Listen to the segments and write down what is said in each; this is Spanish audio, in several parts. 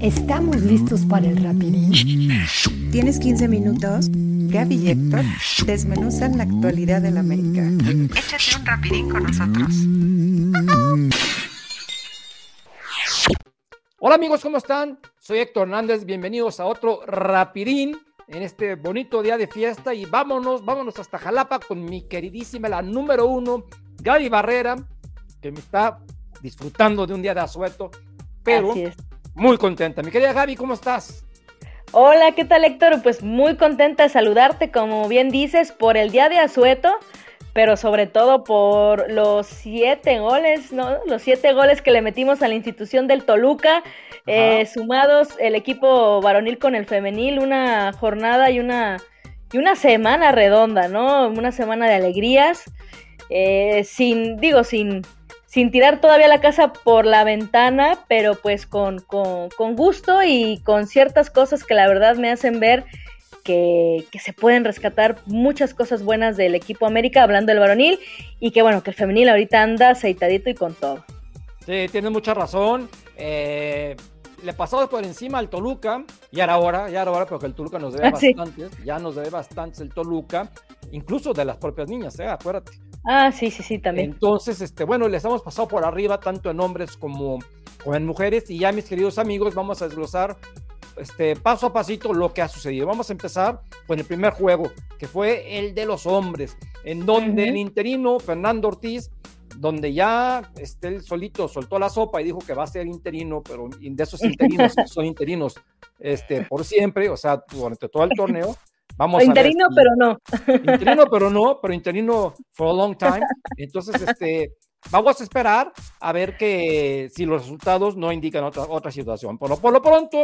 ¿Estamos listos para el rapidín? ¿Tienes 15 minutos? Gaby y Héctor desmenuzan la actualidad del América. Échate un rapidín con nosotros. Hola amigos, ¿cómo están? Soy Héctor Hernández, bienvenidos a otro rapidín en este bonito día de fiesta y vámonos, vámonos hasta Jalapa con mi queridísima, la número uno, Gaby Barrera, que me está disfrutando de un día de asueto, pero muy contenta. Mi querida Gaby, ¿cómo estás? Hola, ¿qué tal Héctor? Pues muy contenta de saludarte, como bien dices, por el día de asueto, pero sobre todo por los siete goles, ¿no? Los siete goles que le metimos a la institución del Toluca, eh, sumados el equipo varonil con el femenil, una jornada y una, y una semana redonda, ¿no? Una semana de alegrías, eh, sin, digo, sin sin tirar todavía la casa por la ventana, pero pues con, con, gusto y con ciertas cosas que la verdad me hacen ver que, se pueden rescatar muchas cosas buenas del equipo América, hablando del varonil, y que bueno, que el femenil ahorita anda aceitadito y con todo. Sí, tienes mucha razón. Eh, le pasamos por encima al Toluca, y ahora hora, ya era hora, porque el Toluca nos debe ah, bastante, ya nos debe bastante el Toluca, incluso de las propias niñas, ¿eh? acuérdate. Ah, sí, sí, sí, también. Entonces, este, bueno, les hemos pasado por arriba tanto en hombres como, en mujeres y ya mis queridos amigos vamos a desglosar este, paso a pasito lo que ha sucedido. Vamos a empezar con el primer juego, que fue el de los hombres, en donde el interino Fernando Ortiz, donde ya este, él solito soltó la sopa y dijo que va a ser interino, pero de esos interinos son interinos este, por siempre, o sea, durante todo el torneo. Vamos interino, pero no. Interino, pero no, pero interino for a long time. Entonces, este, vamos a esperar a ver que si los resultados no indican otra, otra situación. Por lo, por lo pronto,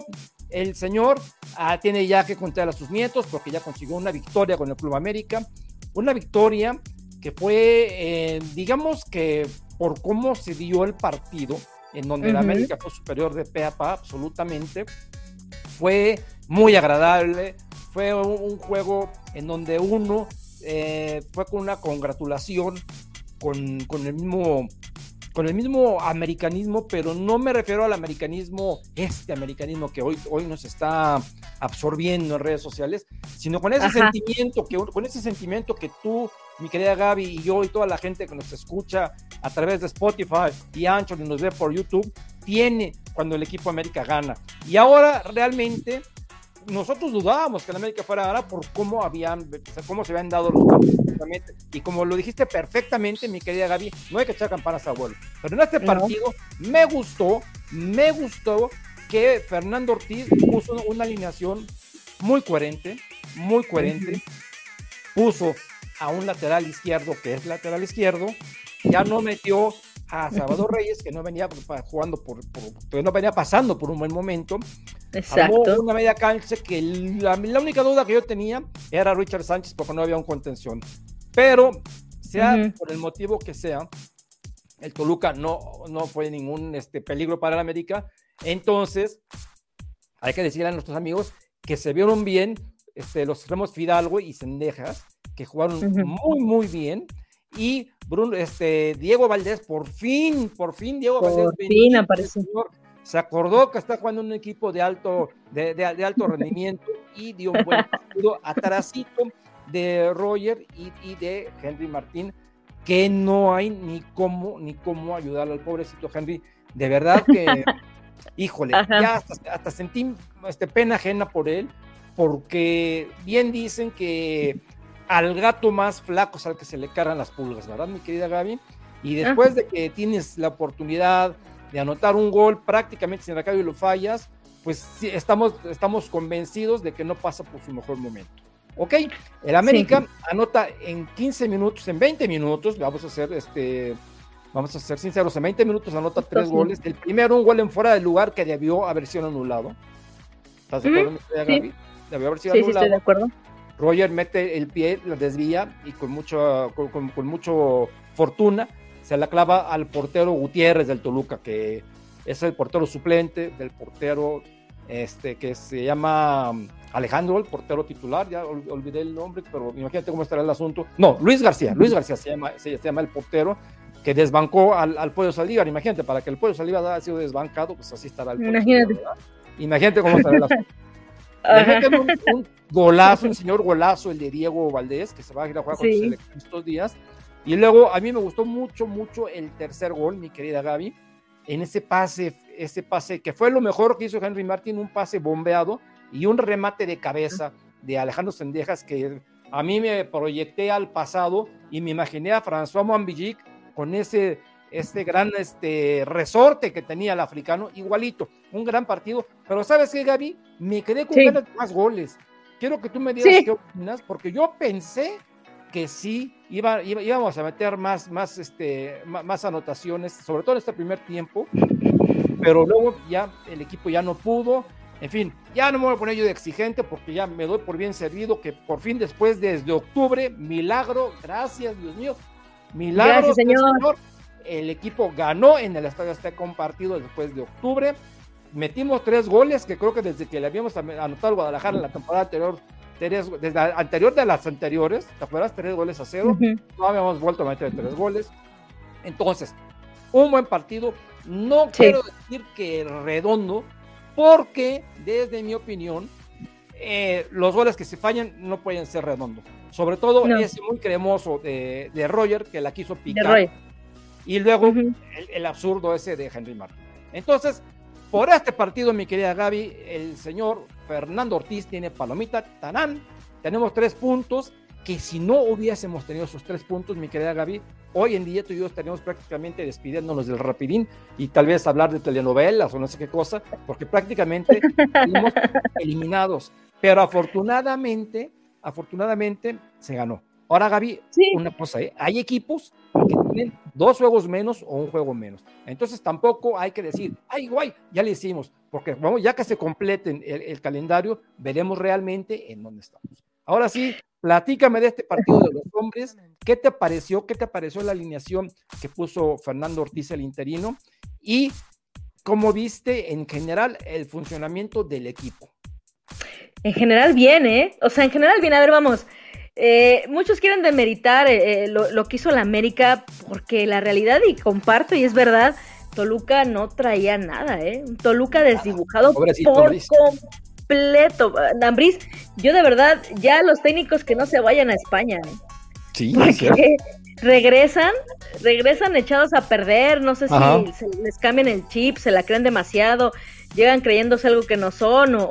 el señor ah, tiene ya que contar a sus nietos porque ya consiguió una victoria con el Club América. Una victoria que fue, eh, digamos que por cómo se dio el partido, en donde el América fue superior de pe a pa, absolutamente, fue muy agradable, fue un, juego en donde uno eh, fue con una congratulación con, con, el mismo con el mismo americanismo, pero no me refiero al americanismo, este americanismo que hoy, hoy nos está absorbiendo en redes sociales, sino con ese sentimiento que con ese sentimiento que tú, mi querida Gaby y yo y toda la gente que nos escucha a través de Spotify y Ancho y nos ve por YouTube tiene cuando el equipo América gana. Y ahora realmente nosotros dudábamos que la América fuera a ganar por cómo habían, cómo se habían dado los partidos. Y como lo dijiste perfectamente, mi querida Gaby, no hay que echar campanas a vuelo. Pero en este partido me gustó, me gustó que Fernando Ortiz puso una alineación muy coherente, muy coherente. Puso a un lateral izquierdo que es lateral izquierdo, ya no metió a Salvador Reyes, que no venía jugando por, no venía pasando por un buen momento. Exacto. una media cancha que la, única duda que yo tenía era Richard Sánchez porque no había un contención. Pero, sea por el motivo que sea, el Toluca no, no fue ningún este, peligro para el América. Entonces, hay que decirle a nuestros amigos que se vieron bien este, los extremos Fidalgo y Sendejas, que jugaron muy, muy bien. Y Bruno, este, Diego Valdés, por fin, por fin Diego Valdés. Fin apareció. Se acordó que está jugando un equipo de alto, de, de, alto rendimiento y dio un buen partido atrasito de Roger y, y, de Henry Martín, que no hay ni cómo, ni cómo ayudar al pobrecito Henry. De verdad que, híjole, ya hasta, hasta, sentí este, pena ajena por él, porque bien dicen que al gato más flaco es al que se le cargan las pulgas, ¿verdad, mi querida Gaby? Y después de que tienes la oportunidad de anotar un gol prácticamente sin acabo y lo fallas, pues sí, estamos, estamos convencidos de que no pasa por su mejor momento. ¿Ok? El América anota en 15 minutos, en 20 minutos, vamos a hacer este, vamos a ser sinceros, en 20 minutos anota tres goles. El primero, un gol en fuera de lugar que debió haber sido anulado. ¿Estás de acuerdo, Gaby? Debió haber sido anulado. Sí, estoy de acuerdo. Roger mete el pie, lo desvía y con mucho, con, mucho fortuna se la clava al portero Gutiérrez del Toluca, que es el portero suplente del portero este, que se llama um, Alejandro, el portero titular, ya olvidé el nombre, pero imagínate cómo estará el asunto. No, Luis García, Luis García se llama, se, llama el portero que desbancó al, al Pollo Saldívar. Imagínate, para que el Pollo Saldívar haya sido desbancado, pues así estará el Imagínate. imagínate cómo estará la Le meten un, golazo, un señor golazo, el de Diego Valdés, que se va a ir a jugar con estos días. Y luego a mí me gustó mucho, mucho el tercer gol, mi querida Gaby, en ese pase, ese pase que fue lo mejor que hizo Henry Martin, un pase bombeado y un remate de cabeza de Alejandro Sendejas que a mí me proyecté al pasado y me imaginé a François Moambillic con ese este gran este, resorte que tenía el africano, igualito, un gran partido. Pero ¿sabes qué, Gaby? Me quedé con ganas de más goles. Quiero que tú me digas qué opinas, porque yo pensé que sí iba, íbamos a meter más, más, este, más, anotaciones, sobre todo en este primer tiempo, pero luego ya el equipo ya no pudo. En fin, ya no me voy a poner yo de exigente porque ya me doy por bien servido que por fin después desde octubre, milagro, gracias Dios mío, milagro, señor. El equipo ganó en el estadio está compartido después de octubre. Metimos tres goles que creo que desde que le habíamos anotado al Guadalajara en la temporada anterior desde anterior de las anteriores, ¿te acuerdas? Tres goles a cero. No habíamos vuelto a meter tres goles. Entonces, un buen partido. No quiero decir que redondo, porque desde mi opinión, eh, los goles que se fallan no pueden ser redondos. Sobre todo ese muy cremoso de, de, Roger que la quiso picar. Y luego el, el, absurdo ese de Henry Martin. Entonces, por este partido, mi querida Gaby, el señor Fernando Ortiz tiene palomita, tanán. Tenemos tres puntos que si no hubiésemos tenido esos tres puntos, mi querida Gaby, hoy en día tú y yo estaríamos prácticamente despidiéndonos del rapidín y tal vez hablar de telenovelas o no sé qué cosa, porque prácticamente fuimos eliminados. Pero afortunadamente, afortunadamente se ganó. Ahora, Gaby, una cosa, ¿eh? hay equipos que tienen dos juegos menos o un juego menos. Entonces tampoco hay que decir, ay, guay, ya le hicimos, porque vamos, ya que se completen el, calendario, veremos realmente en dónde estamos. Ahora sí, platícame de este partido de los hombres. ¿Qué te pareció? ¿Qué te pareció la alineación que puso Fernando Ortiz, el interino? Y cómo viste en general el funcionamiento del equipo. En general bien, ¿eh? O sea, en general bien. A ver, vamos. Eh, muchos quieren demeritar eh, eh, lo, que hizo la América porque la realidad, y comparto, y es verdad, Toluca no traía nada, ¿eh? Toluca desdibujado por completo. Dambriz, yo de verdad, ya los técnicos que no se vayan a España, ¿eh? Sí, porque regresan, regresan echados a perder, no sé si les cambian el chip, se la creen demasiado llegan creyéndose algo que no son o,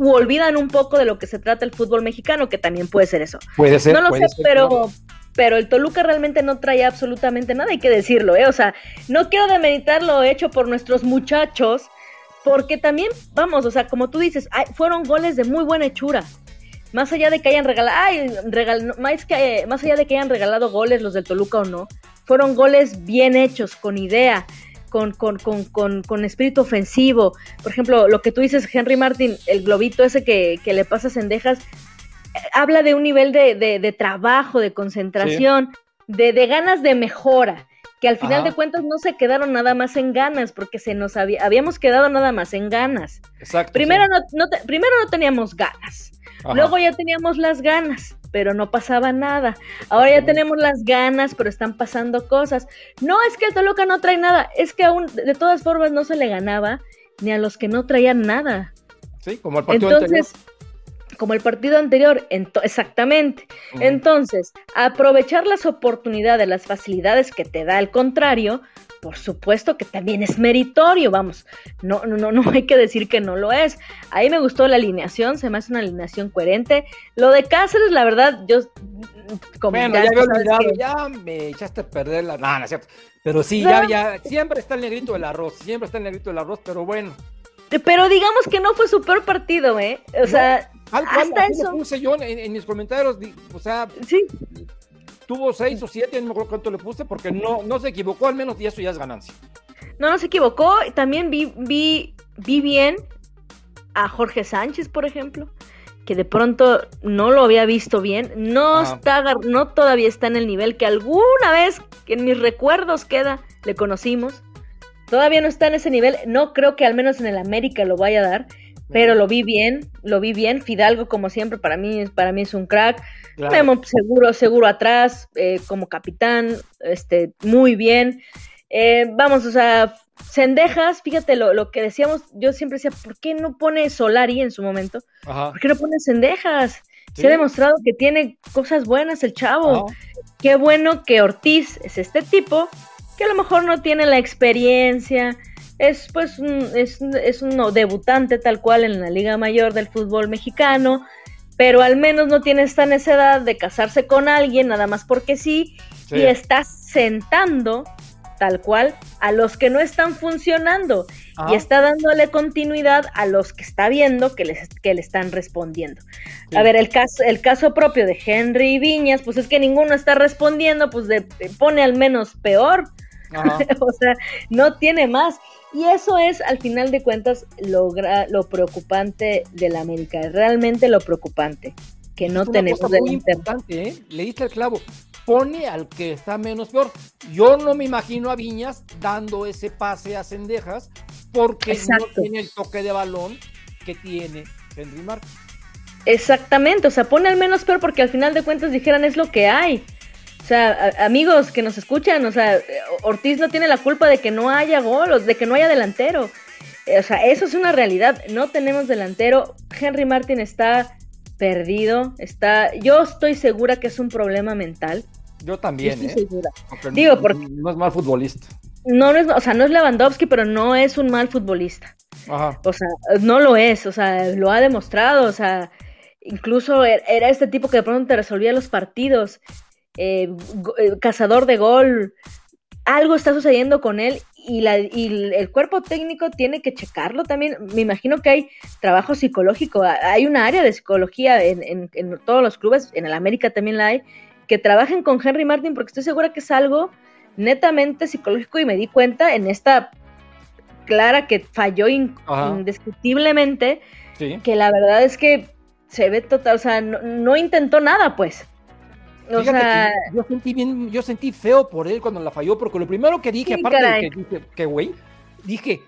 olvidan un poco de lo que se trata el fútbol mexicano, que también puede ser eso. Puede ser. No lo sé, pero, pero el Toluca realmente no trae absolutamente nada, hay que decirlo, ¿eh? O sea, no quiero demeritar lo hecho por nuestros muchachos, porque también, vamos, o sea, como tú dices, fueron goles de muy buena hechura. Más allá de que hayan regalado, ay, más, que, más allá de que hayan regalado goles los del Toluca o no, fueron goles bien hechos, con idea, con, con, con, con, espíritu ofensivo. Por ejemplo, lo que tú dices, Henry Martin, el globito ese que, le pasa a Cendejas, eh, habla de un nivel de, de, trabajo, de concentración, de, de, ganas de mejora, que al final de cuentas no se quedaron nada más en ganas, porque se nos habíamos quedado nada más en ganas. Exacto. Primero, no, primero no teníamos ganas, luego ya teníamos las ganas pero no pasaba nada. Ahora ya tenemos las ganas, pero están pasando cosas. No es que el Toluca no trae nada, es que aún de todas formas no se le ganaba ni a los que no traían nada. Sí, como el partido Entonces, como el partido anterior, exactamente. Entonces, aprovechar las oportunidades, las facilidades que te da el contrario, por supuesto que también es meritorio, vamos, no, no, no hay que decir que no lo es. Ahí me gustó la alineación, se me hace una alineación coherente. Lo de Cáceres, la verdad, yo como bueno, ya, había olvidado, ya me echaste a perder la. No, no es cierto. Pero sí, ya, ya, siempre está el negrito del arroz, siempre está el negrito del arroz, pero bueno. Pero digamos que no fue su peor partido, ¿eh? O sea, hasta eso. Puse yo en, en, mis comentarios, o sea, sí tuvo seis o siete, no me acuerdo cuánto le puse, porque no, no se equivocó al menos y eso ya es ganancia. No, no se equivocó. También vi, vi, vi bien a Jorge Sánchez, por ejemplo, que de pronto no lo había visto bien. No está, no todavía está en el nivel que alguna vez en mis recuerdos queda, le conocimos. Todavía no está en ese nivel. No creo que al menos en el América lo vaya a dar pero lo vi bien, lo vi bien. Fidalgo, como siempre, para mí, para mí es un crack. Memo seguro, seguro atrás, eh, como capitán, este, muy bien. Eh, vamos, o sea, Cendejas, fíjate lo, lo, que decíamos, yo siempre decía, ¿por qué no pone Solari en su momento? Ajá. ¿Por qué no pone Cendejas? Sí. Se ha demostrado que tiene cosas buenas el chavo. Ajá. Qué bueno que Ortiz es este tipo, que a lo mejor no tiene la experiencia, es pues un, es, es un debutante tal cual en la Liga Mayor del fútbol mexicano, pero al menos no tiene esta necesidad de casarse con alguien nada más porque sí, Sí. y está sentando tal cual a los que no están funcionando y está dándole continuidad a los que está viendo que, les, que le están respondiendo. Sí. A ver, el caso, el caso propio de Henry Viñas, pues es que ninguno está respondiendo, pues de- pone al menos peor, o sea, no tiene más. Y eso es, al final de cuentas, lo, lo preocupante de la América, realmente lo preocupante, que no Es una tenemos cosa muy importante, ¿eh? Le diste el clavo. Pone al que está menos peor. Yo no me imagino a Viñas dando ese pase a Cendejas porque Exacto. no tiene el toque de balón que tiene Henry Martin. Exactamente, o sea, pone al menos peor porque al final de cuentas dijeran es lo que hay. O sea, a- amigos que nos escuchan, o sea, Ortiz no tiene la culpa de que no haya gol, de que no haya delantero. Eh, O sea, eso es una realidad. No tenemos delantero. Henry Martin está perdido. Está, yo estoy segura que es un problema mental. Yo Yo también, estoy ¿eh? segura. Porque Digo, no, porque- no es mal futbolista. No, no es, o sea, no es Lewandowski, pero no es un mal futbolista. Ajá. O sea, no lo es, o sea, lo ha demostrado, o sea, incluso er- era este tipo que de pronto te resolvía los partidos, eh, eh, cazador de gol, algo está sucediendo con él y, la, y el- cuerpo técnico tiene que checarlo también. Me imagino que hay trabajo psicológico, hay una área de psicología en, en- en todos los clubes, en el América también la hay, que trabajen con Henry Martin porque estoy segura que es algo netamente psicológico y me di cuenta en esta clara que falló in- Ajá. indiscutiblemente, Sí. que la verdad es que se ve total, o sea, no, no intentó nada, pues. O sea, que yo sentí bien, yo sentí feo por él cuando la falló, porque lo primero que dije, Sí, aparte caray. de que dije, que güey, dije,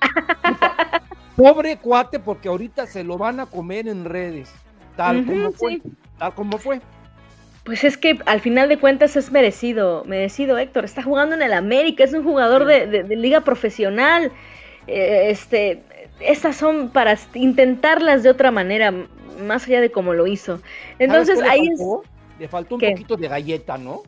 puta, pobre cuate, porque ahorita se lo van a comer en redes, tal como fue, sí. tal como fue. pues es que al final de cuentas es merecido, merecido Héctor, está jugando en el América, es un jugador de, de- de liga profesional, eh, este, estas son para intentarlas de otra manera, más allá de cómo lo hizo. Entonces ¿Sabes qué ahí es... Le faltó un ¿Qué? poquito de galleta, ¿no?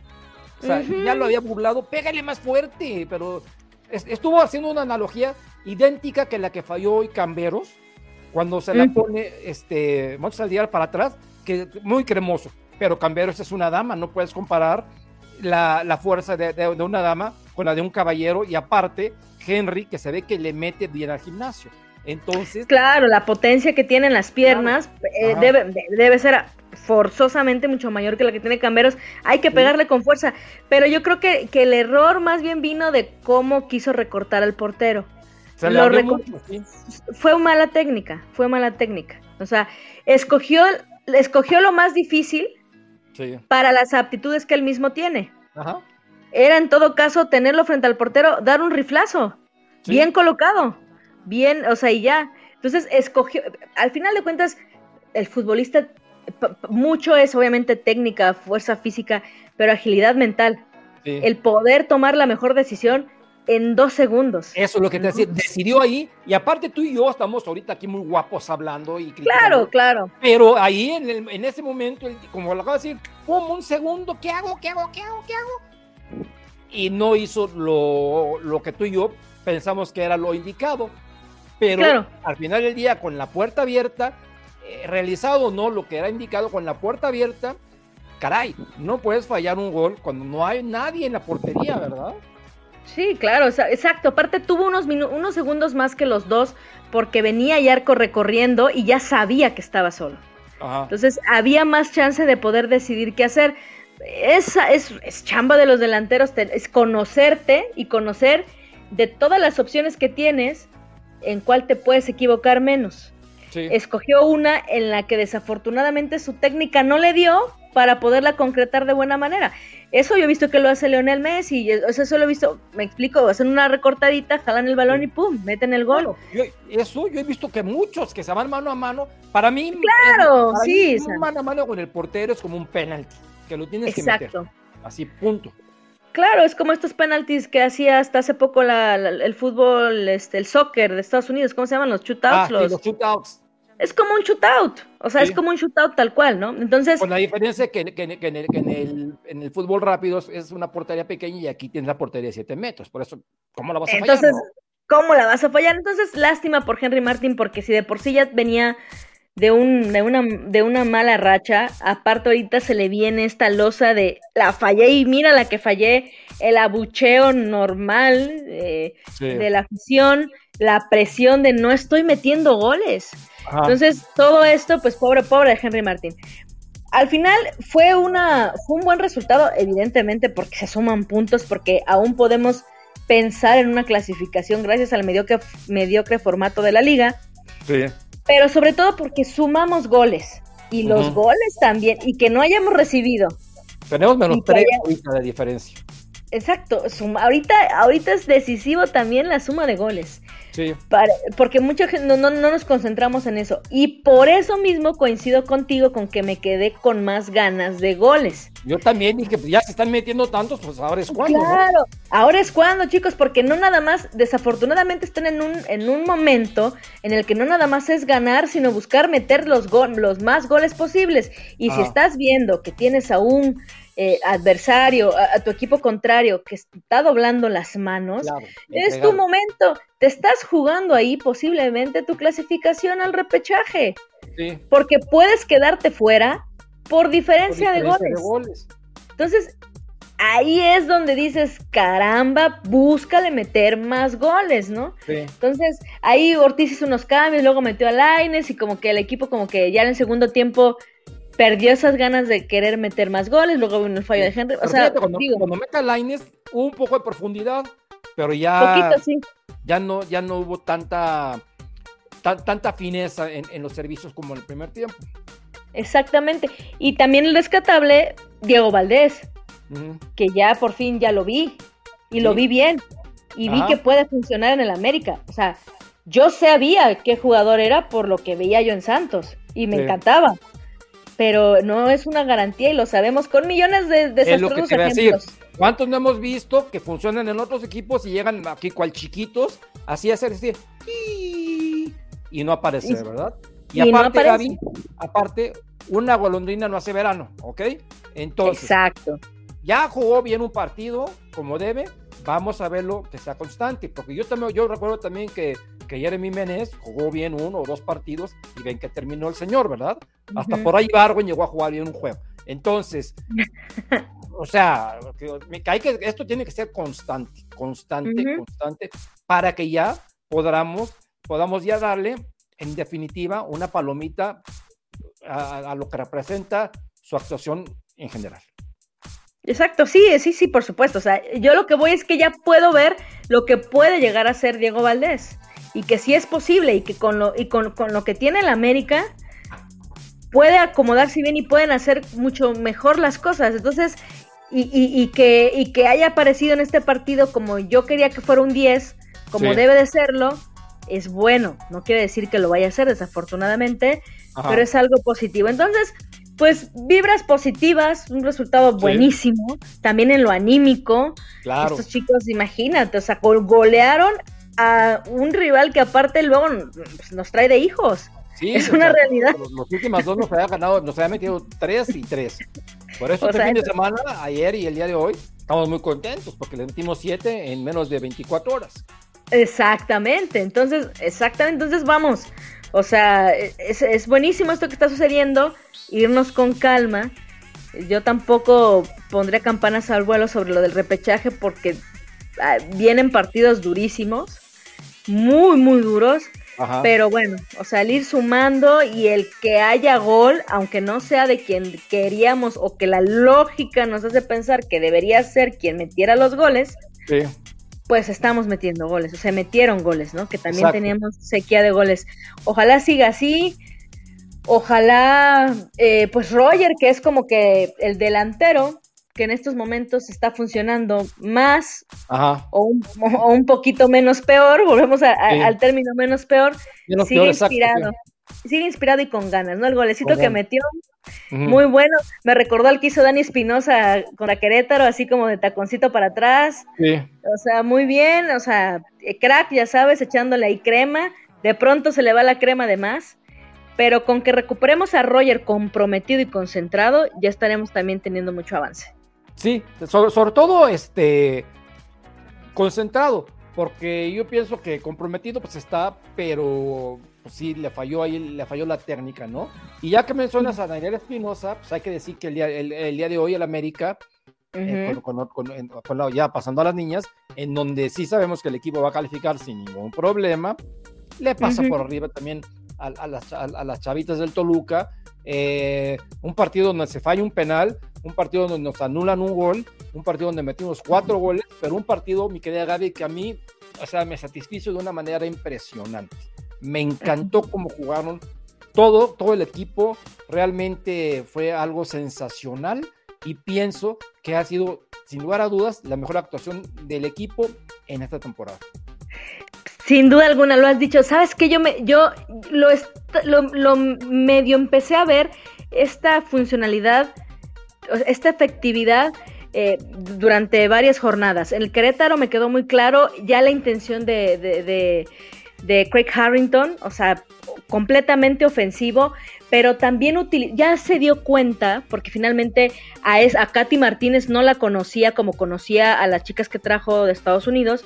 O sea, ya lo había burlado, pégale más fuerte, pero es- estuvo haciendo una analogía idéntica que la que falló hoy Camberos, cuando se la pone este Montes Aldiar para atrás, que muy cremoso, pero Camberos es una dama, no puedes comparar la, la fuerza de, de- de una dama con la de un caballero, y aparte, Henry, que se ve que le mete bien al gimnasio. Entonces, Claro, la potencia que tienen las piernas eh, debe, de- debe ser forzosamente mucho mayor que la que tiene Camberos. Hay que pegarle con fuerza. Pero yo creo que, que el error más bien vino de cómo quiso recortar al portero. se lo mucho, sí. Fue mala técnica, fue mala técnica. O sea, escogió, escogió lo más difícil Sí. para las aptitudes que él mismo tiene. Ajá. Era en todo caso tenerlo frente al portero, dar un riflazo, Sí. bien colocado, bien, o sea, y ya. Entonces escogió, al final de cuentas, el futbolista, mucho es obviamente técnica, fuerza física, pero agilidad mental. Sí. El poder tomar la mejor decisión en dos segundos. Eso es lo que te decía, decidió ahí, y aparte tú y yo estamos ahorita aquí muy guapos hablando y Claro, claro. pero ahí en, el- en ese momento, como lo acabo de decir, pum, un segundo, ¿qué hago? ¿Qué hago? ¿Qué hago? ¿Qué hago? Y no hizo lo, lo que tú y yo pensamos que era lo indicado, pero Claro. al final del día, con la puerta abierta, eh, realizado o no lo que era indicado con la puerta abierta, caray, no puedes fallar un gol cuando no hay nadie en la portería, ¿verdad? Sí, claro, exacto. Aparte tuvo unos, unos segundos más que los dos porque venía Yarco recorriendo y ya sabía que estaba solo. Ajá. Entonces había más chance de poder decidir qué hacer. Esa es, es chamba de los delanteros, te- es conocerte y conocer de todas las opciones que tienes en cuál te puedes equivocar menos. Sí. Escogió una en la que desafortunadamente su técnica no le dio para poderla concretar de buena manera. Eso yo he visto que lo hace Leonel Messi, eso lo he visto, me explico, hacen una recortadita, jalan el balón y pum, meten el gol. Yo- eso yo he visto que muchos que se van mano a mano, para mí, Claro, para sí, mí mano a mano con el portero es como un penalti, que lo tienes que meter. Así, punto. claro, es como estos penaltis que hacía hasta hace poco la, la- el fútbol, este, el soccer de Estados Unidos, ¿cómo se llaman? Los shootouts. Ah, sí, los... los shootouts. Es como un shootout, o sea, Sí. es como un shootout tal cual, ¿no? Entonces, Con la diferencia que, que- que en, el, que en el- en el fútbol rápido es- una portería pequeña y aquí tienes la portería de 7 metros. Por eso, ¿cómo la vas a entonces, fallar? no? ¿cómo la vas a fallar? Entonces, lástima por Henry Martin, porque si de por sí ya venía de, un, de, una, de una mala racha, aparte ahorita se le viene esta losa de la fallé y mira la que fallé, el abucheo normal eh, Sí. de la afición, la presión de no estoy metiendo goles. Ajá. Entonces, todo esto, pues pobre, pobre de Henry Martin. Al final fue una fue un buen resultado, evidentemente, porque se suman puntos, porque aún podemos pensar en una clasificación gracias al mediocre, mediocre formato de la liga, Sí. pero sobre todo porque sumamos goles. Y los goles también, y que no hayamos recibido. Tenemos menos 3 haya- de diferencia. Exacto, suma- ahorita, ahorita es decisivo también la suma de goles. Sí. Para- porque mucha gente no, no, no nos concentramos en eso. Y por eso mismo coincido contigo con que me quedé con más ganas de goles. Yo también dije, pues ya se están metiendo tantos, pues ahora es cuando, ¿no? claro, ahora es cuando, chicos, porque no nada más, desafortunadamente están en un, en un momento en el que no nada más es ganar, sino buscar meter los, go- los más goles posibles. Y si estás viendo que tienes a un eh, adversario, a, a tu equipo contrario, que está doblando las manos, Claro, es tu momento. Te estás jugando ahí posiblemente tu clasificación al repechaje, Sí, porque puedes quedarte fuera por por diferencia, de goles. Entonces, ahí es donde dices, caramba, búscale meter más goles, ¿no? Sí. Entonces, ahí Ortiz hizo unos cambios, luego metió a Laines y como que el equipo como que ya en el segundo tiempo perdió esas ganas de querer meter más goles, luego vino el fallo de Henry, o Pero sea, cuando, digo, cuando meta Laines, hubo un poco de profundidad, pero ya, poquito sí. ya, no, ya no hubo tanta, tan- tanta fineza en, en los servicios como en el primer tiempo. Exactamente. Y también el rescatable, Diego Valdés, que ya por fin ya lo vi. Y lo vi bien. Y vi que puede funcionar en el América. O sea, yo sabía qué jugador era por lo que veía yo en Santos. Y me Sí. encantaba. Pero no es una garantía y lo sabemos con millones de Es lo que desastrosos a decir. ejemplos. ¿Cuántos no hemos visto que funcionan en otros equipos y llegan aquí cual chiquitos, así a hacer así, y- no aparece, ¿verdad? Y, aparte. Gaby, aparte, una golondrina no hace verano, ¿ok? Entonces, Exacto. ya jugó bien un partido como debe, vamos a verlo que sea constante, porque yo también, yo recuerdo también que, que Jeremy Menez jugó bien uno o dos partidos y ven que terminó el señor, ¿verdad? Hasta por ahí Barwen llegó a jugar bien un juego. Entonces, o sea, que esto tiene que ser constante, constante, constante, para que ya podamos, podamos ya darle, en definitiva, una palomita a, a lo que representa su actuación en general. Exacto, sí, sí, sí, por supuesto. O sea, yo lo que voy es que ya puedo ver lo que puede llegar a ser Diego Valdés. Y que sí es posible y que con lo, y con, con lo que tiene el América puede acomodarse bien y pueden hacer mucho mejor las cosas. Entonces, y, y- y que, y que haya aparecido en este partido como yo quería que fuera un 10, como Sí. debe de serlo, es bueno. No quiere decir que lo vaya a hacer, desafortunadamente, Ajá. pero es algo positivo. Entonces, pues vibras positivas, un resultado Sí. buenísimo, también en lo anímico. Claro. Estos chicos, imagínate, o sea, gol- golearon a un rival que aparte luego pues, nos trae de hijos. Sí, es una sea, realidad. Los, los últimos dos nos había ganado, nos había metido tres y tres. Por eso O este sea, fin de semana, ayer y el día de hoy, estamos muy contentos porque le metimos siete en menos de 24 horas. Exactamente, entonces, exactamente, entonces vamos. O sea, es, es buenísimo esto que está sucediendo, irnos con calma. Yo tampoco pondré campanas al vuelo sobre lo del repechaje porque ah, vienen partidos durísimos, muy, muy duros. Ajá. Pero bueno, o sea, el ir sumando y el que haya gol, aunque no sea de quien queríamos o que la lógica nos hace pensar que debería ser quien metiera los goles, Sí. pues estamos metiendo goles, o sea, metieron goles, ¿no? Que también Exacto. teníamos sequía de goles. Ojalá siga así. Ojalá, eh, pues Roger, que es como que el delantero, que en estos momentos está funcionando más Ajá. o un, o un poquito menos peor, volvemos a- a- Sí. al término menos peor, Menos sigue peor, exacto, inspirado. sí. Sigue inspirado y con ganas, ¿no? El golecito Con que ganas. metió Muy bueno. Me recordó al que hizo Dani Espinosa con la Querétaro, así como de taconcito para atrás. Sí. O sea, muy bien. O sea, eh, crack, ya sabes, echándole ahí crema. De pronto se le va la crema de más. Pero con que recuperemos a Roger comprometido y concentrado, ya estaremos también teniendo mucho avance. Sí, sobre, sobre todo este concentrado, porque yo pienso que comprometido pues está, pero pues sí, le falló ahí, le falló la técnica, ¿no? Y ya que mencionas a Daniel Espinosa, pues hay que decir que el día, el, día de hoy el América, eh, con, ya pasando a las niñas, en donde sí sabemos que el equipo va a calificar sin ningún problema, le pasa por arriba también a, las, a, las, chavitas del Toluca, eh, un partido donde se falla un penal, un partido donde nos anulan un gol, un partido donde metimos cuatro goles, pero un partido, mi querida Gaby, que a mí, o sea, me satisfizo de una manera impresionante. Me encantó cómo jugaron todo, todo el equipo, realmente fue algo sensacional y pienso que ha sido, sin lugar a dudas, la mejor actuación del equipo en esta temporada. Sin duda alguna, lo has dicho. Sabes que yo me, yo lo, lo, medio empecé a ver esta funcionalidad, esta efectividad eh, durante varias jornadas. En el Querétaro me quedó muy claro ya la intención de, de, de Craig Harrington, o sea, completamente ofensivo, pero también ya se dio cuenta, porque finalmente a, es, a Katy Martínez no la conocía como conocía a las chicas que trajo de Estados Unidos,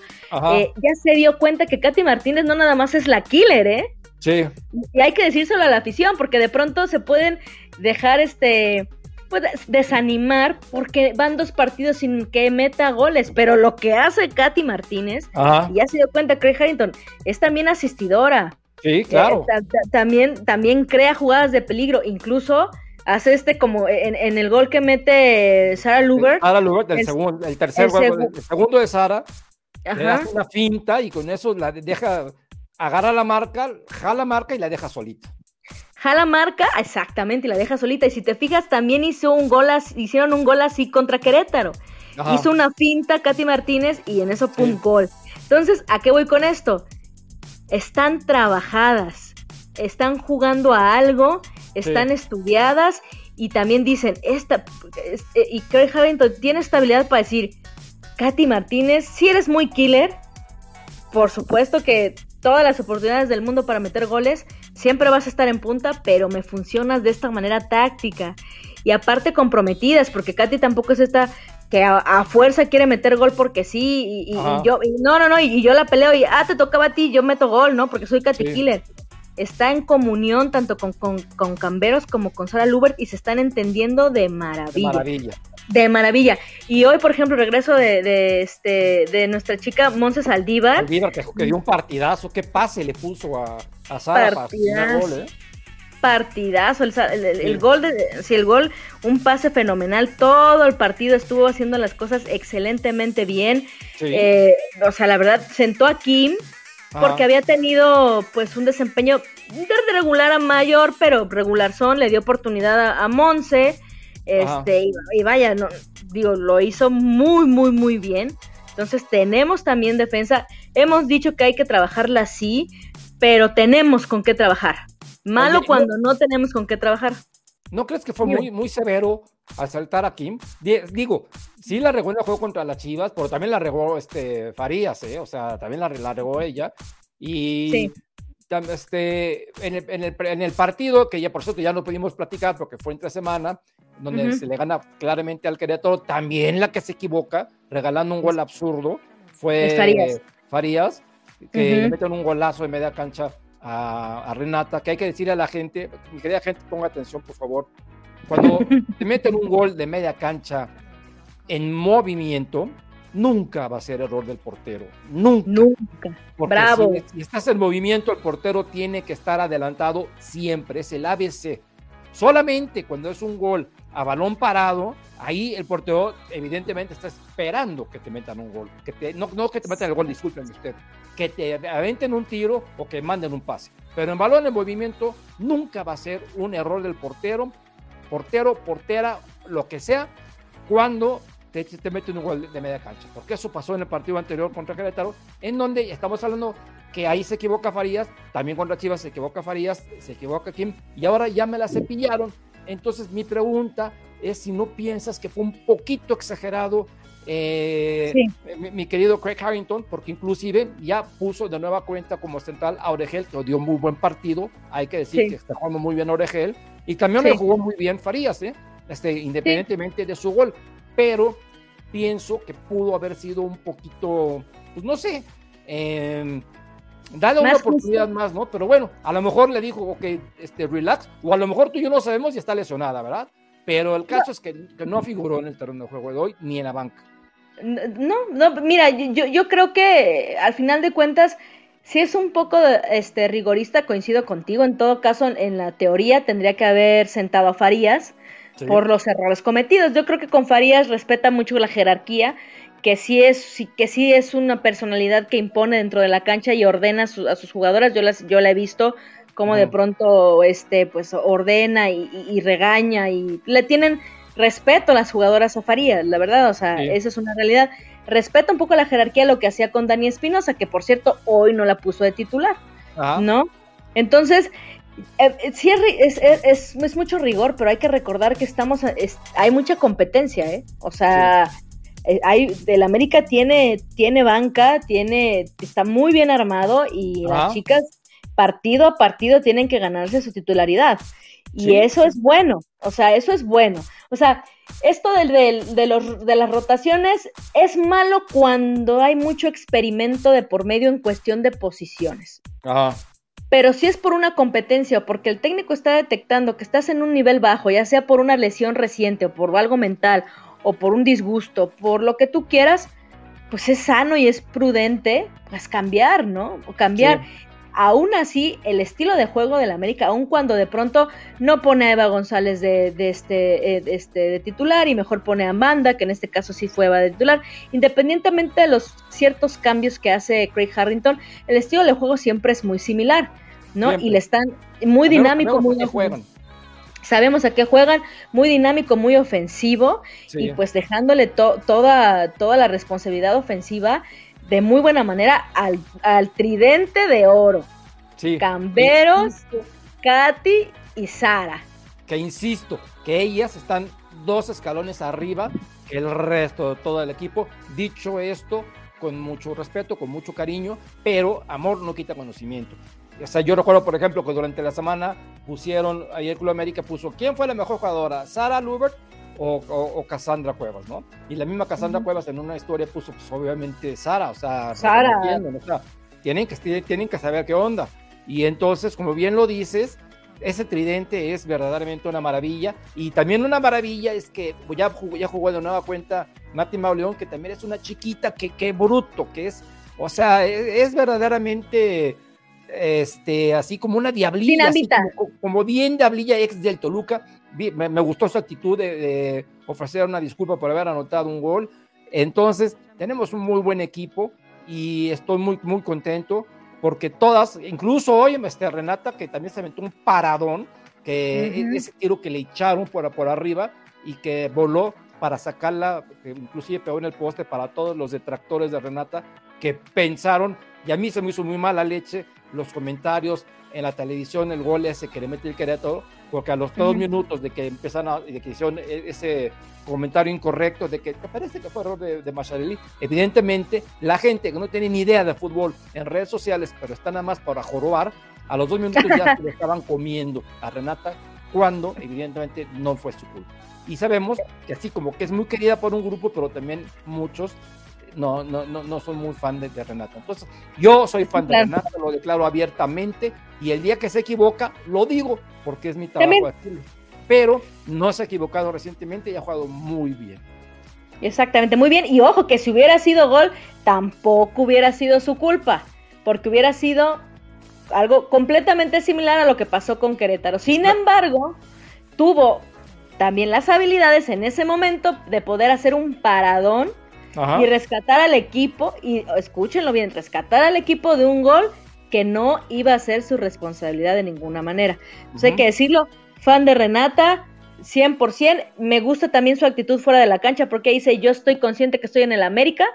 eh, ya se dio cuenta que Katy Martínez no nada más es la killer, ¿eh? Sí. Y hay que decírselo a la afición, porque de pronto se pueden dejar este pues, desanimar porque van dos partidos sin que meta goles, pero lo que hace Katy Martínez, ya se dio cuenta Craig Harrington, es también asistidora. Sí, claro. Eh, también, también crea jugadas de peligro, incluso hace este como en, el gol que mete Sara Luber. Sara Luber, el, segundo, el tercer el, gol, el segundo de Sara, le hace una finta y con eso la deja, agarra la marca, jala la marca y la deja solita. Jala marca, exactamente, y la deja solita. Y si te fijas, también hizo un gol, hicieron un gol así contra Querétaro. Hizo una finta Katy Martínez y en eso, pum, gol. Entonces, ¿a qué voy con esto? están trabajadas, están jugando a algo, están estudiadas y también dicen, esta, eh, y Craig Harrington tiene estabilidad para decir, Katy Martínez, si eres muy killer, por supuesto que todas las oportunidades del mundo para meter goles, siempre vas a estar en punta, pero me funcionas de esta manera táctica. Y aparte comprometidas, porque Katy tampoco es esta que a, fuerza quiere meter gol porque sí, y, yo, no, no, no, y, yo la peleo y, ah, te tocaba a ti, yo meto gol, ¿no? Porque soy Katy Killer. Está en comunión tanto con, con, Camberos como con Sara Lubert y se están entendiendo de maravilla. De maravilla. De maravilla. Y hoy, por ejemplo, regreso de, de este, de nuestra chica Monse Saldívar. Saldívar, que, dio un partidazo, qué pase le puso a, a Sara para gol, ¿eh? partidazo, el, gol, de, si el gol, un pase fenomenal, todo el partido estuvo haciendo las cosas excelentemente bien, eh, o sea, la verdad, sentó a Kim, porque había tenido pues un desempeño de regular a mayor, pero regular son, le dio oportunidad a, Monse, este, y, vaya, no, digo, lo hizo muy, muy, muy bien. Entonces tenemos también defensa. Hemos dicho que hay que trabajarla así, pero tenemos con qué trabajar. Malo cuando no, tenemos con qué trabajar. ¿No crees que fue muy, muy severo al saltar a Kim? Digo, sí la regó en el juego contra las Chivas, pero también la regó este, Farías, ¿eh? O sea, también la, la regó ella. Y este, en, el, en, el, en, el, partido, que ya por cierto ya no pudimos platicar porque fue entre semana, donde se le gana claramente al Querétaro, también la que se equivoca, regalando un gol absurdo, fue Farías, Farías que le meten un golazo de media cancha a, Renata, que hay que decirle a la gente, mi querida gente, ponga atención, por favor. Cuando te meten un gol de media cancha en movimiento, nunca va a ser error del portero. Nunca. Nunca. Bravo. Si, estás en movimiento, el portero tiene que estar adelantado siempre. Es el ABC. Solamente cuando es un gol a balón parado, ahí el portero evidentemente está esperando que te metan un gol. Que no, no que te metan el gol, discúlpenme usted que te aventen un tiro o que manden un pase. Pero en balón en movimiento nunca va a ser un error del portero, portero, portera, lo que sea, cuando te, te meten un gol de media cancha. Porque eso pasó en el partido anterior contra Querétaro, en donde estamos hablando que ahí se equivoca Farías, también contra Chivas se equivoca Farías, se equivoca Kim, y ahora ya me la cepillaron. Entonces, mi pregunta es si no piensas que fue un poquito exagerado eh, mi, querido Craig Harrington, porque inclusive ya puso de nueva cuenta como central a Oregel, que dio muy buen partido, hay que decir que está jugando muy bien Oregel, y también le jugó muy bien Farías, ¿eh? este, independientemente de su gol, pero pienso que pudo haber sido un poquito, pues no sé, eh, dale una oportunidad más, ¿no? Pero bueno, a lo mejor le dijo, ok, este, relax, o a lo mejor tú y yo no sabemos y está lesionada, ¿verdad? Pero el caso es que, no figuró en el terreno de juego de hoy ni en la banca. No, no, mira, yo, yo creo que al final de cuentas, si es un poco este, rigorista, coincido contigo. En todo caso, en la teoría tendría que haber sentado a Farías por los errores cometidos. Yo creo que con Farías respeta mucho la jerarquía, que sí es, que sí es una personalidad que impone dentro de la cancha y ordena a, sus jugadoras. Yo, las, yo la he visto como de pronto este, pues, ordena y, regaña y le tienen respeto a las jugadoras a Farías, la verdad, o sea, esa es una realidad. Respeta un poco la jerarquía lo que hacía con Dani Espinosa, que por cierto hoy no la puso de titular, ¿no? Entonces, eh, eh, sí es, es, es, mucho rigor, pero hay que recordar que estamos, hay mucha competencia, ¿eh? O sea, eh, hay, el América tiene, tiene banca, tiene, está muy bien armado y las chicas partido a partido tienen que ganarse su titularidad. Y eso es bueno, o sea, eso es bueno. O sea, esto de, de, los, de las rotaciones es malo cuando hay mucho experimento de por medio en cuestión de posiciones. Ajá. Pero si es por una competencia o porque el técnico está detectando que estás en un nivel bajo, ya sea por una lesión reciente o por algo mental o por un disgusto, por lo que tú quieras, pues es sano y es prudente, pues cambiar, ¿no? O cambiar. Aún así, el estilo de juego del América, aun cuando de pronto no pone a Eva González de, este, eh, este, de titular y mejor pone a Amanda, que en este caso sí fue Eva de titular, independientemente de los ciertos cambios que hace Craig Harrington, el estilo de juego siempre es muy similar, ¿no? Y le están muy dinámico, muy. Sabemos a qué juegan, muy dinámico, muy ofensivo y pues dejándole toda, toda la responsabilidad ofensiva de muy buena manera al, al tridente de oro. Sí. Camberos, Katy y Sara. Que insisto, que ellas están dos escalones arriba que el resto de todo el equipo. Dicho esto, con mucho respeto, con mucho cariño, pero amor no quita conocimiento. O sea, yo recuerdo, por ejemplo, que durante la semana pusieron, ayer Club América puso, ¿quién fue la mejor jugadora? ¿Sara Lubert o, Cassandra Cuevas, ¿no? Y la misma Cassandra Cuevas en una historia puso, pues obviamente Sara, o sea, Sara. tienen, que, tienen que saber qué onda. Y entonces, como bien lo dices, ese tridente es verdaderamente una maravilla. Y también una maravilla es que ya, ya jugó de nueva cuenta Mati Mauleón, que también es una chiquita, que, qué bruto, que es, o sea, e, es, verdaderamente este, así como una diablilla, como, como, bien diablilla ex del Toluca, me, gustó su actitud de, ofrecer una disculpa por haber anotado un gol. Entonces, tenemos un muy buen equipo y estoy muy, muy contento porque todas, incluso hoy este, Renata, que también se aventó un paradón, que ese tiro que le echaron por, por arriba y que voló para sacarla, que inclusive pegó en el poste para todos los detractores de Renata que pensaron, y a mí se me hizo muy mala leche los comentarios en la televisión, el gol ese que le mete el Querétaro, porque a los dos minutos de que empezaron a, de que hicieron e, ese comentario incorrecto de que parece que fue error de, de evidentemente la gente que no tiene ni idea de fútbol en redes sociales, pero está nada más para jorobar, a los dos minutos ya se le estaban comiendo a Renata cuando evidentemente no fue su culpa. Y sabemos que así como que es muy querida por un grupo, pero también muchos no, no, no, no soy muy fan de, Renata. Entonces, yo soy fan de Renata, lo declaro abiertamente y el día que se equivoca, lo digo porque es mi trabajo. Pero no se ha equivocado recientemente y ha jugado muy bien. Exactamente, muy bien. Y ojo, que si hubiera sido gol, tampoco hubiera sido su culpa, porque hubiera sido algo completamente similar a lo que pasó con Querétaro. Sin embargo, tuvo también las habilidades en ese momento de poder hacer un paradón y rescatar al equipo, y escúchenlo bien, rescatar al equipo de un gol que no iba a ser su responsabilidad de ninguna manera. hay que decirlo, fan de Renata, 100%, me gusta también su actitud fuera de la cancha porque dice, yo estoy consciente que estoy en el América.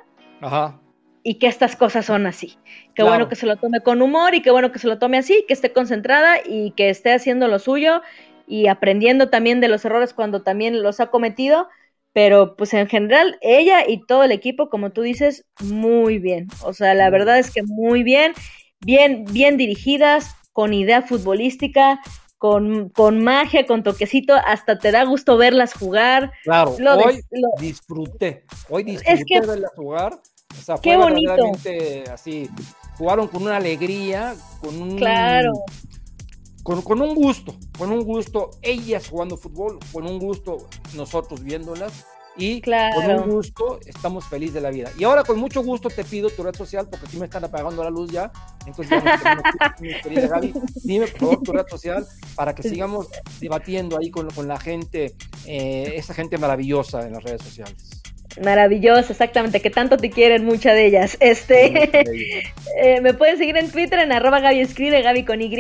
Y que estas cosas son así. Qué bueno que se lo tome con humor y qué bueno que se lo tome así, que esté concentrada y que esté haciendo lo suyo y aprendiendo también de los errores cuando también los ha cometido, pero pues en general ella y todo el equipo, como tú dices, muy bien. O sea, la verdad es que muy bien, bien, bien dirigidas, con idea futbolística, con, con magia, con toquecito, hasta te da gusto verlas jugar. Claro, hoy disfruté, hoy disfruté de verlas jugar. O sea, qué bonito. así, jugaron con una alegría, con un... Claro con, un gusto, con un gusto, ellas jugando fútbol, con un gusto nosotros viéndolas y con un gusto estamos felices de la vida. Y ahora con mucho gusto te pido tu red social porque aquí me están apagando la luz ya. Entonces, mi querida Gaby, dime por favor tu red social para que sigamos debatiendo ahí con, con la gente, eh, esa gente maravillosa en las redes sociales. Maravilloso, exactamente, que tanto te quieren muchas de ellas. Este, eh, me pueden seguir en Twitter en arroba Gaby escribe, Gaby con Y,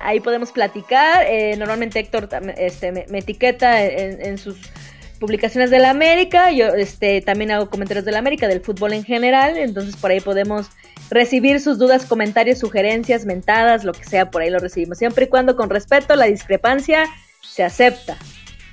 ahí podemos platicar. Eh, normalmente Héctor este, me, etiqueta en, sus publicaciones de la América, yo este, también hago comentarios de la América, del fútbol en general, entonces por ahí podemos recibir sus dudas, comentarios, sugerencias, mentadas, lo que sea, por ahí lo recibimos, siempre y cuando con respeto, la discrepancia se acepta.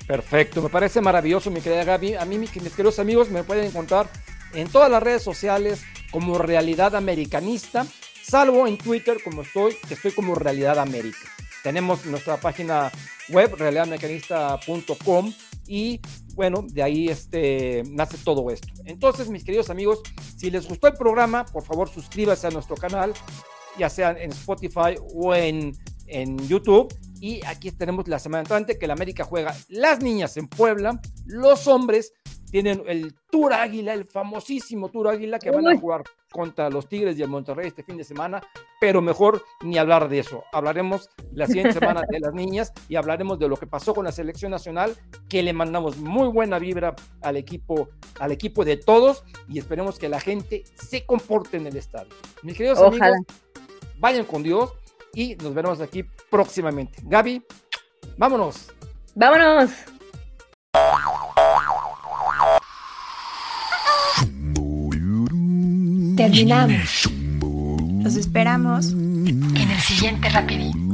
Perfecto, me parece maravilloso, mi querida Gaby. A mí, mis queridos amigos, me pueden encontrar en todas las redes sociales como Realidad Americanista, salvo en Twitter, como estoy, que estoy como Realidad América. Tenemos nuestra página web, realidadamericanista.com, y bueno, de ahí este, nace todo esto. Entonces, mis queridos amigos, si les gustó el programa, por favor suscríbanse a nuestro canal, ya sea en Spotify o en, en YouTube y aquí tenemos la semana entrante que la América juega las niñas en Puebla, los hombres tienen el Tour Águila, el famosísimo Tour Águila que van a jugar contra los Tigres y el Monterrey este fin de semana, pero mejor ni hablar de eso. Hablaremos la siguiente semana de las niñas y hablaremos de lo que pasó con la selección nacional, que le mandamos muy buena vibra al equipo, al equipo de todos y esperemos que la gente se comporte en el estadio. Mis queridos amigos, vayan con Dios y nos veremos aquí próximamente. Gaby, vámonos. Vámonos. Terminamos. Los esperamos en el siguiente rapidito.